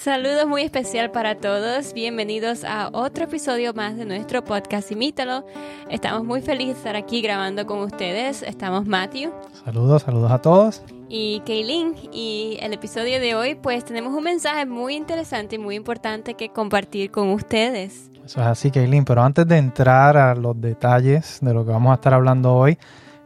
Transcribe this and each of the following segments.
Saludos muy especial para todos. Bienvenidos a otro episodio más de nuestro podcast Imítalo. Estamos muy felices de estar aquí grabando con ustedes. Estamos Matthew. Saludos, saludos a todos. Y Kaylin. Y el episodio de hoy, pues tenemos un mensaje muy interesante y muy importante que compartir con ustedes. Eso es así, Kaylin. Pero antes de entrar a los detalles de lo que vamos a estar hablando hoy,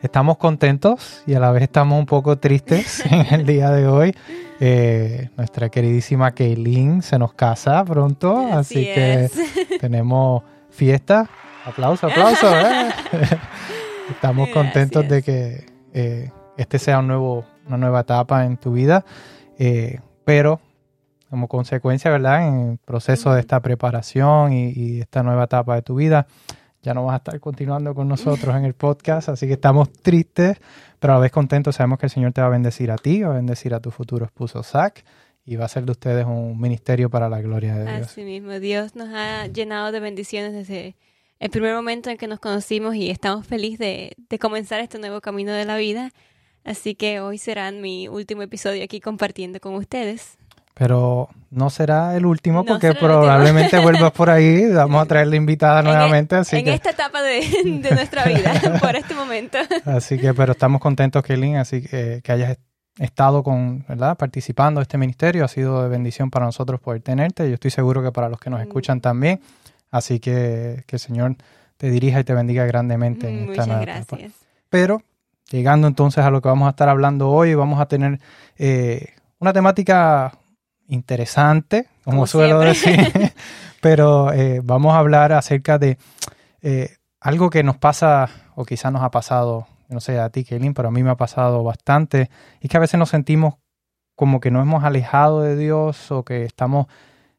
estamos contentos y a la vez estamos un poco tristes en el día de hoy eh, nuestra queridísima Kaylin se nos casa pronto, así, que tenemos fiesta. Aplauso, aplauso. ¿eh? Estamos contentos de que eh, este sea un nuevo, una nueva etapa en tu vida, pero como consecuencia, ¿verdad? En el proceso de esta preparación y esta nueva etapa de tu vida, ya no vas a estar continuando con nosotros en el podcast, así que estamos tristes, pero a la vez contentos. Sabemos que el Señor te va a bendecir a ti, va a bendecir a tu futuro esposo Zach y va a ser de ustedes un ministerio para la gloria de Dios. Así mismo, Dios nos ha llenado de bendiciones desde el primer momento en que nos conocimos y estamos felices de, de comenzar este nuevo camino de la vida. Así que hoy será mi último episodio aquí compartiendo con ustedes. Pero no será el último porque probablemente vuelvas por ahí. Vamos a traerle invitada e- nuevamente. Así en esta etapa de, nuestra vida, por este momento. Así que, pero estamos contentos, Kelly, así que, que hayas estado con, ¿verdad? Participando de este ministerio. Ha sido de bendición para nosotros poder tenerte. Yo estoy seguro que para los que nos mm. escuchan también. Así que que el Señor te dirija y te bendiga grandemente en esta Muchas gracias. Pero, llegando entonces a lo que vamos a estar hablando hoy, vamos a tener eh, una temática interesante, como, suelo decir, pero eh, vamos a hablar acerca de eh, algo que nos pasa, o quizás nos ha pasado, no sé, a ti, Kaylin, pero a mí me ha pasado bastante, y que a veces nos sentimos como que nos hemos alejado de Dios o que estamos,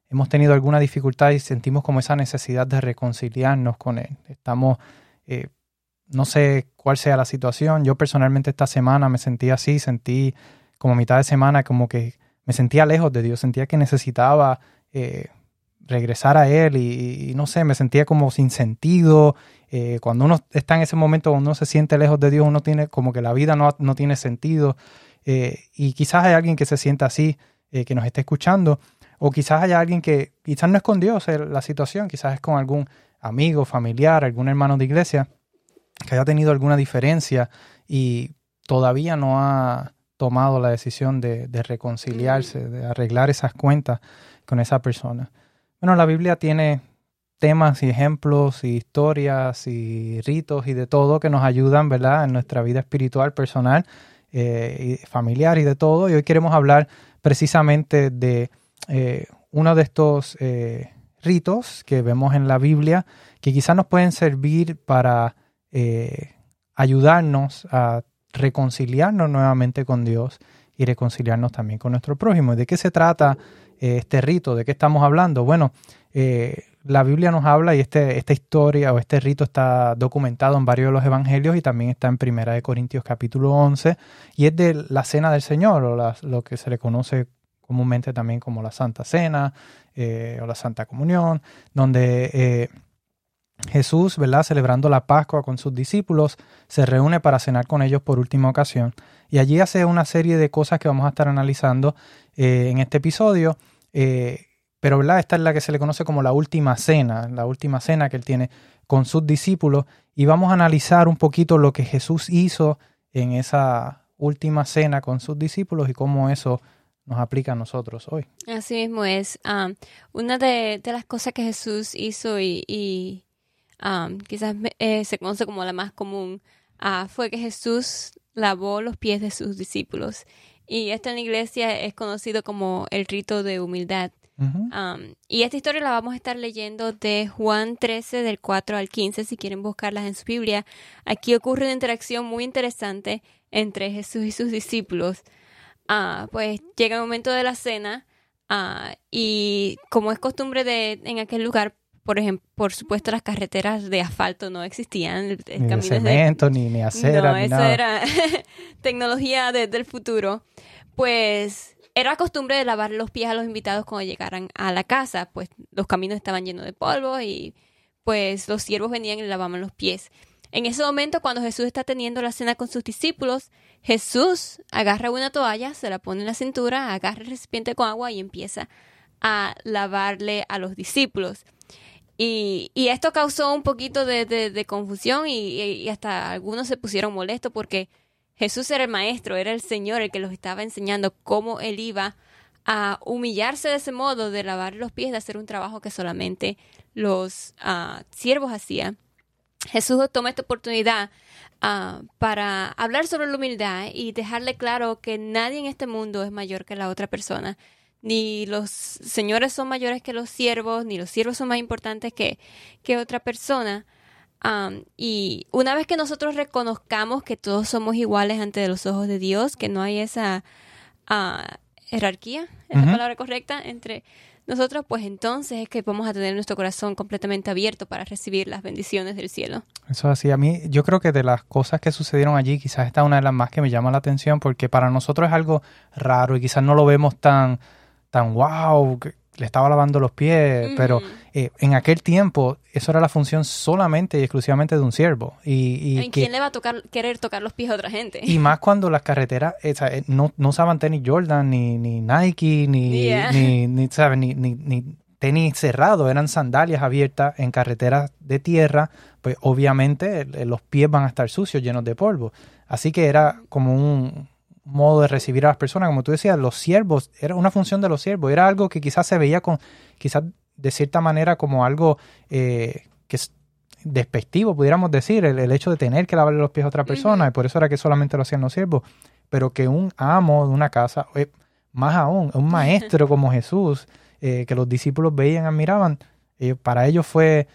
hemos tenido alguna dificultad y sentimos como esa necesidad de reconciliarnos con Él. Estamos, eh, no sé cuál sea la situación, yo personalmente esta semana me sentí así, sentí como mitad de semana como que me sentía lejos de Dios, sentía que necesitaba eh, regresar a Él y, no sé, me sentía como sin sentido. Eh, cuando uno está en ese momento, uno se siente lejos de Dios, uno tiene como que la vida no, no tiene sentido. Eh, y quizás hay alguien que se sienta así, que nos esté escuchando, o quizás haya alguien que quizás no es con Dios la situación, quizás es con algún amigo, familiar, algún hermano de iglesia que haya tenido alguna diferencia y todavía no ha, tomado la decisión de, reconciliarse, de arreglar esas cuentas con esa persona. Bueno, la Biblia tiene temas y ejemplos y historias y ritos y de todo que nos ayudan, ¿verdad?, en nuestra vida espiritual, personal, eh, y familiar y de todo. Y hoy queremos hablar precisamente de eh, uno de estos eh, ritos que vemos en la Biblia que quizás nos pueden servir para ayudarnos a reconciliarnos nuevamente con Dios y reconciliarnos también con nuestro prójimo. ¿De qué se trata eh, este rito? ¿De qué estamos hablando? Bueno, eh, la Biblia nos habla y este, esta historia o este rito está documentado en varios de los evangelios y también está en Primera de Corintios capítulo 11 y es de la cena del Señor o lo que se le conoce comúnmente también como la Santa Cena eh, o la Santa Comunión, donde Jesús, ¿verdad? Celebrando la Pascua con sus discípulos, se reúne para cenar con ellos por última ocasión. Y allí hace una serie de cosas que vamos a estar analizando eh, en este episodio. Eh, pero, ¿verdad? Esta es la que se le conoce como la última cena, la última cena que él tiene con sus discípulos. Y vamos a analizar un poquito lo que Jesús hizo en esa última cena con sus discípulos y cómo eso nos aplica a nosotros hoy. Así mismo es. Ah, una de, las cosas que Jesús hizo y quizás eh, se conoce como la más común, ah, fue que Jesús lavó los pies de sus discípulos. Y esto en la iglesia es conocido como el rito de humildad. y esta historia la vamos a estar leyendo de Juan 13, del 4 al 15, si quieren buscarlas en su Biblia. Aquí ocurre una interacción muy interesante entre Jesús y sus discípulos. Ah, pues llega el momento de la cena ah, y como es costumbre de en aquel lugar, por ejemplo, por supuesto las carreteras de asfalto no existían. El, ni de cemento, ni, ni acera, no, eso era tecnología desde el futuro. Pues era costumbre de lavar los pies a los invitados cuando llegaran a la casa, pues los caminos estaban llenos de polvo y pues los siervos venían y lavaban los pies. En ese momento, cuando Jesús está teniendo la cena con sus discípulos, Jesús agarra una toalla, se la pone en la cintura, agarra el recipiente con agua y empieza a lavarle a los discípulos. Y, esto causó un poquito de, confusión y, hasta algunos se pusieron molestos porque Jesús era el maestro, era el Señor el que los estaba enseñando cómo él iba a humillarse de ese modo, de lavar los pies, de hacer un trabajo que solamente los ah, siervos hacían. Jesús toma esta oportunidad ah, para hablar sobre la humildad y dejarle claro que nadie en este mundo es mayor que la otra persona. Ni los señores son mayores que los siervos, ni los siervos son más importantes que, que otra persona. y una vez que nosotros reconozcamos que todos somos iguales ante los ojos de Dios, que no hay esa uh, jerarquía, es la palabra correcta, entre nosotros, pues entonces es que vamos a tener nuestro corazón completamente abierto para recibir las bendiciones del cielo. Eso así, a mí yo creo que de las cosas que sucedieron allí, quizás esta es una de las más que me llama la atención porque para nosotros es algo raro y quizás no lo vemos tan, tan wow, le estaba lavando los pies, pero eh, en aquel tiempo eso era la función solamente y exclusivamente de un siervo. Y, y quién le va a tocar, querer tocar los pies a otra gente? Y más cuando las carreteras eh, eh, no, no, usaban tenis Jordan, ni, ni Nike, ni, ni, ni, ni, ni, tenis cerrados, eran sandalias abiertas en carreteras de tierra, pues obviamente los pies van a estar sucios, llenos de polvo. Así que era como un, modo de recibir a las personas, como tú decías, los siervos, era una función de los siervos, era algo que quizás se veía con, quizás de cierta manera como algo eh, que es despectivo, pudiéramos decir, el, hecho de tener que lavarle los pies a otra persona, y por eso era que solamente lo hacían los siervos, pero que un amo de una casa, eh, más aún, un maestro como Jesús, eh, que los discípulos veían, admiraban, para ellos fue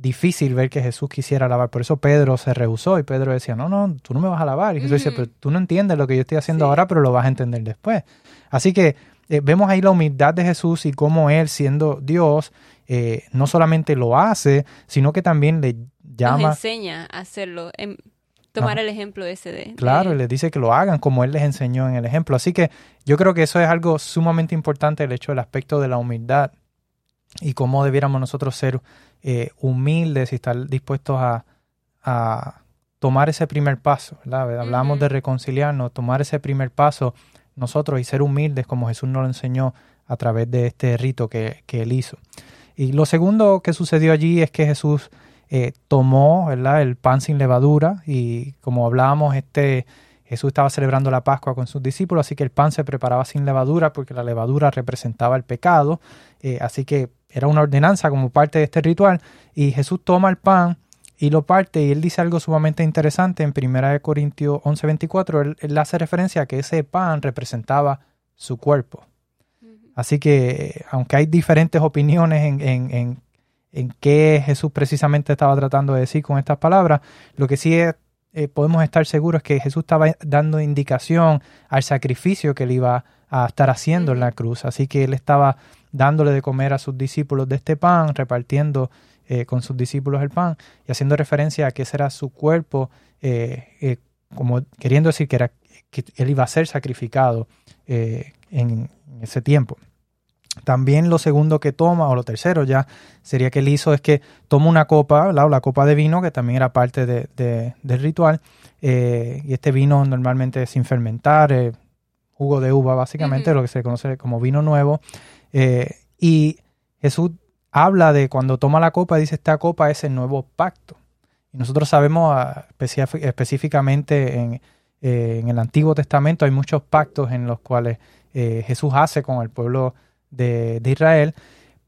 difícil ver que Jesús quisiera lavar. Por eso Pedro se rehusó y Pedro decía, no, no, tú no me vas a lavar. Y Jesús dice, pero tú no entiendes lo que yo estoy haciendo ahora, pero lo vas a entender después. Así que eh, vemos ahí la humildad de Jesús y cómo Él, siendo Dios, eh, no solamente lo hace, sino que también le llama... Nos enseña a hacerlo, en, tomar el ejemplo ese de... Claro, y les dice que lo hagan como Él les enseñó en el ejemplo. Así que yo creo que eso es algo sumamente importante, el hecho del aspecto de la humildad y cómo debiéramos nosotros ser eh, humildes y estar dispuestos a, tomar ese primer paso. ¿verdad? Hablamos de reconciliarnos, tomar ese primer paso nosotros y ser humildes como Jesús nos lo enseñó a través de este rito que, él hizo. Y lo segundo que sucedió allí es que Jesús eh, tomó ¿verdad? el pan sin levadura y como hablábamos, este, Jesús estaba celebrando la Pascua con sus discípulos, así que el pan se preparaba sin levadura porque la levadura representaba el pecado, eh, así que era una ordenanza como parte de este ritual, y Jesús toma el pan y lo parte, y él dice algo sumamente interesante en 1 Corintios 11:24, él, él hace referencia a que ese pan representaba su cuerpo. Así que, aunque hay diferentes opiniones en, en, en, qué Jesús precisamente estaba tratando de decir con estas palabras, lo que sí es, eh, podemos estar seguros que Jesús estaba dando indicación al sacrificio que él iba a estar haciendo en la cruz. Así que él estaba dándole de comer a sus discípulos de este pan, repartiendo eh, con sus discípulos el pan y haciendo referencia a que ese era su cuerpo, eh, como queriendo decir que, era, que él iba a ser sacrificado en ese tiempo. También lo segundo que toma, o lo tercero ya, sería que él hizo es que toma una copa, la, la copa de vino, que también era parte de, del ritual, y este vino normalmente sin fermentar, jugo de uva básicamente, lo que se conoce como vino nuevo, eh, y Jesús habla de cuando toma la copa, dice esta copa es el nuevo pacto. Y nosotros sabemos ah, específicamente en, eh, en, el Antiguo Testamento hay muchos pactos en los cuales eh, Jesús hace con el pueblo de, Israel,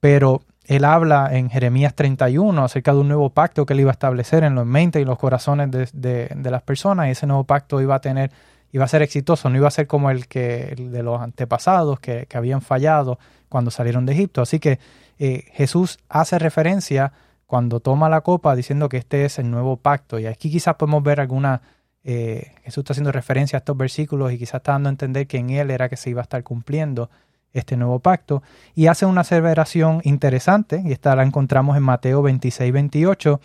pero él habla en Jeremías 31 acerca de un nuevo pacto que él iba a establecer en los mentes y los corazones de, de las personas y ese nuevo pacto iba a tener iba a ser exitoso, no iba a ser como el que de los antepasados que, habían fallado cuando salieron de Egipto. Así que eh, Jesús hace referencia cuando toma la copa diciendo que este es el nuevo pacto. Y aquí quizás podemos ver alguna, eh, Jesús está haciendo referencia a estos versículos y quizás está dando a entender que en él era que se iba a estar cumpliendo este nuevo pacto. Y hace una aseveración interesante, y esta la encontramos en Mateo 26, 28,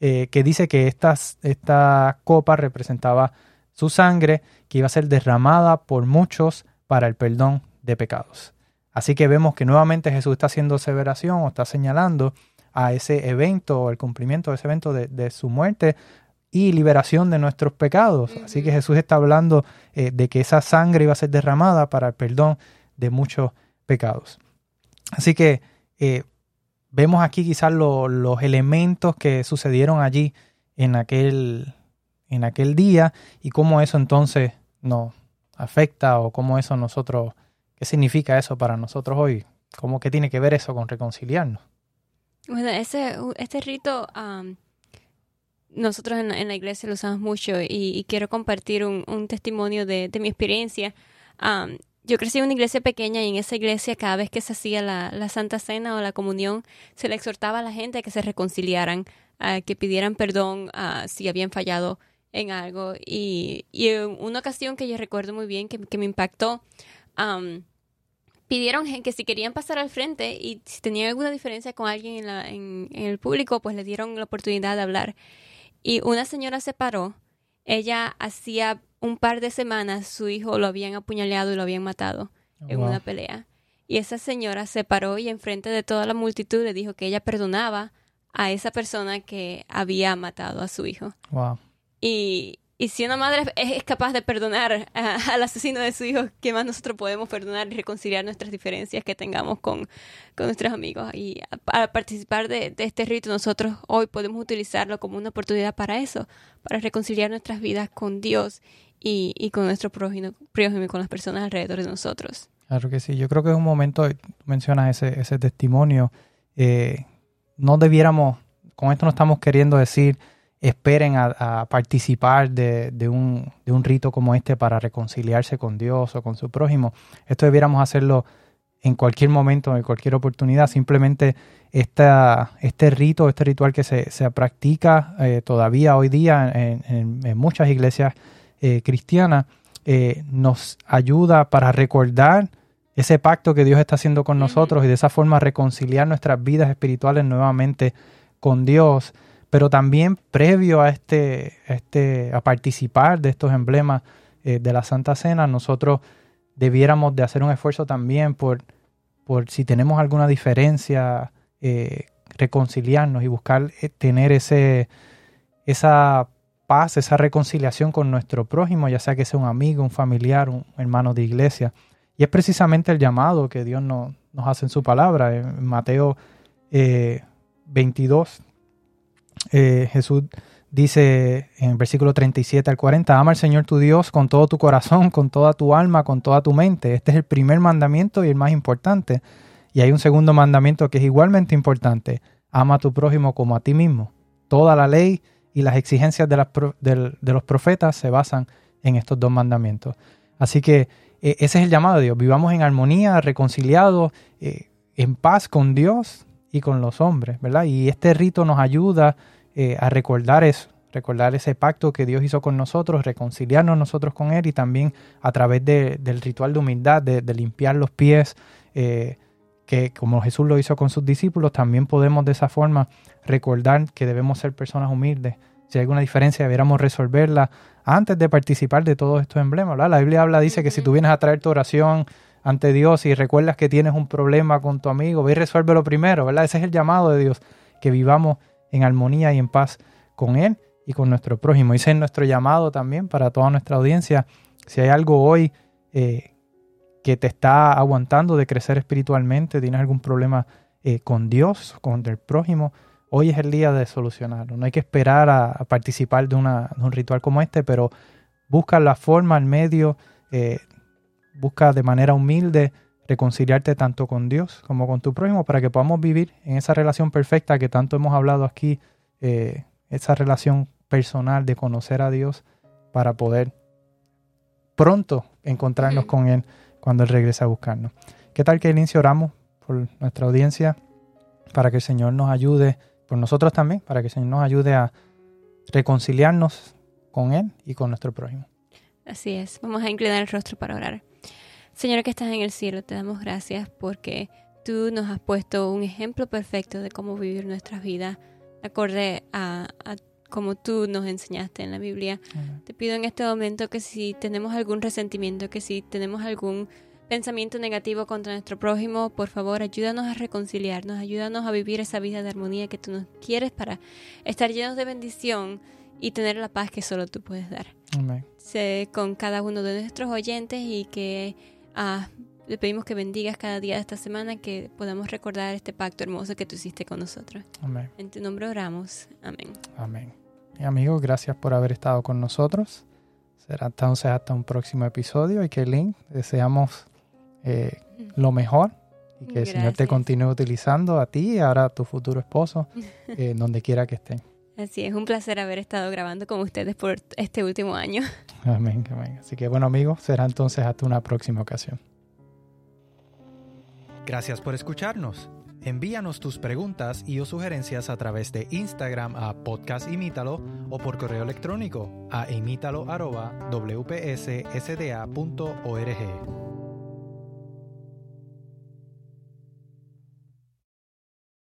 eh, que dice que esta copa representaba su sangre que iba a ser derramada por muchos para el perdón de pecados. Así que vemos que nuevamente Jesús está haciendo aseveración o está señalando a ese evento, o el cumplimiento de ese evento de, su muerte y liberación de nuestros pecados. Así que Jesús está hablando eh, de que esa sangre iba a ser derramada para el perdón de muchos pecados. Así que eh, vemos aquí quizás los elementos que sucedieron allí en aquel, en aquel día y cómo eso entonces nos afecta o cómo eso nosotros, qué significa eso para nosotros hoy, cómo que tiene que ver eso con reconciliarnos. Bueno, ese, este rito nosotros en, la iglesia lo usamos mucho y, quiero compartir un, testimonio de, mi experiencia. Yo crecí en una iglesia pequeña y en esa iglesia cada vez que se hacía la, Santa Cena o la comunión se le exhortaba a la gente a que se reconciliaran, a que pidieran perdón si habían fallado en algo. Y, y en una ocasión que yo recuerdo muy bien que, me impactó, pidieron que si querían pasar al frente y si tenían alguna diferencia con alguien en, en, el público, pues le dieron la oportunidad de hablar. Y una señora se paró. Ella hacía un par de semanas su hijo lo habían apuñaleado y lo habían matado en una pelea. Y esa señora se paró y enfrente de toda la multitud le dijo que ella perdonaba a esa persona que había matado a su hijo. Wow. Y, y si una madre es capaz de perdonar al asesino de su hijo, ¿qué más nosotros podemos perdonar y reconciliar nuestras diferencias que tengamos con, nuestros amigos? Y para participar de, este rito, nosotros hoy podemos utilizarlo como una oportunidad para eso, para reconciliar nuestras vidas con Dios y, con nuestro prójimo, prójimo y con las personas alrededor de nosotros. Claro que sí, yo creo que es un momento, mencionas ese, ese testimonio, eh, no debiéramos, con esto no estamos queriendo decir esperen a, participar de, un, de, un, rito como este para reconciliarse con Dios o con su prójimo. Esto debiéramos hacerlo en cualquier momento, en cualquier oportunidad. Simplemente esta, este rito, este ritual que se, se practica eh, todavía hoy día en, muchas iglesias eh, cristianas, eh, nos ayuda para recordar ese pacto que Dios está haciendo con nosotros y de esa forma reconciliar nuestras vidas espirituales nuevamente con Dios. Pero también previo a este, este a participar de estos emblemas eh, de la Santa Cena, nosotros debiéramos de hacer un esfuerzo también por, por si tenemos alguna diferencia, eh, reconciliarnos y buscar tener ese, esa paz, esa reconciliación con nuestro prójimo, ya sea que sea un amigo, un familiar, un hermano de iglesia. Y es precisamente el llamado que Dios nos, hace en su palabra. En Mateo 22, eh, Jesús dice en versículo 37 al 40, ama al Señor tu Dios con todo tu corazón, con toda tu alma, con toda tu mente. Este es el primer mandamiento y el más importante. Y hay un segundo mandamiento que es igualmente importante. Ama a tu prójimo como a ti mismo. Toda la ley y las exigencias de, los profetas se basan en estos dos mandamientos. Así que eh, ese es el llamado de Dios. Vivamos en armonía, reconciliados, eh, en paz con Dios y con los hombres, ¿verdad? Y este rito nos ayuda eh, a recordar eso, recordar ese pacto que Dios hizo con nosotros, reconciliarnos nosotros con Él y también a través del ritual de humildad, de, limpiar los pies, que como Jesús lo hizo con sus discípulos, también podemos de esa forma recordar que debemos ser personas humildes. Si hay alguna diferencia, debiéramos resolverla antes de participar de todos estos emblemas. ¿verdad? La Biblia habla, dice que si tú vienes a traer tu oración ante Dios y recuerdas que tienes un problema con tu amigo, ve y resuélvelo primero, ¿verdad? Ese es el llamado de Dios, que vivamos en armonía y en paz con Él y con nuestro prójimo. Ese es nuestro llamado también para toda nuestra audiencia. Si hay algo hoy eh, que te está aguantando de crecer espiritualmente, tienes algún problema eh, con Dios, con el prójimo, hoy es el día de solucionarlo. No hay que esperar a, participar de, una, un ritual como este, pero busca la forma, el medio, eh, busca de manera humilde reconciliarte tanto con Dios como con tu prójimo para que podamos vivir en esa relación perfecta que tanto hemos hablado aquí, eh, esa relación personal de conocer a Dios para poder pronto encontrarnos con Él cuando Él regrese a buscarnos. ¿Qué tal que inicio oramos por nuestra audiencia para que el Señor nos ayude, por nosotros también, para que el Señor nos ayude a reconciliarnos con Él y con nuestro prójimo? Así es, vamos a inclinar el rostro para orar. Señor que estás en el cielo, te damos gracias porque tú nos has puesto un ejemplo perfecto de cómo vivir nuestras vidas acorde a, a como tú nos enseñaste en la Biblia. Te pido en este momento que si tenemos algún resentimiento, que si tenemos algún pensamiento negativo contra nuestro prójimo, por favor, ayúdanos a reconciliarnos, ayúdanos a vivir esa vida de armonía que tú nos quieres para estar llenos de bendición y tener la paz que solo tú puedes dar. Amén. Sé con cada uno de nuestros oyentes y que ah, le pedimos que bendigas cada día de esta semana, que podamos recordar este pacto hermoso que tú hiciste con nosotros. Amén. En tu nombre oramos. Amén. Amén. Y amigos, gracias por haber estado con nosotros. Será entonces hasta un próximo episodio y que Link deseamos eh, lo mejor y que el Señor te Gracias. continúe utilizando a ti y ahora a tu futuro esposo, eh, donde quiera que estén. Así es, un placer haber estado grabando con ustedes por este último año. Amén, amén. Así que bueno amigos, será entonces hasta una próxima ocasión. Gracias por escucharnos. Envíanos tus preguntas y o sugerencias a través de Instagram a Podcast Imítalo o por correo electrónico a imítalo arroba wpssda.org.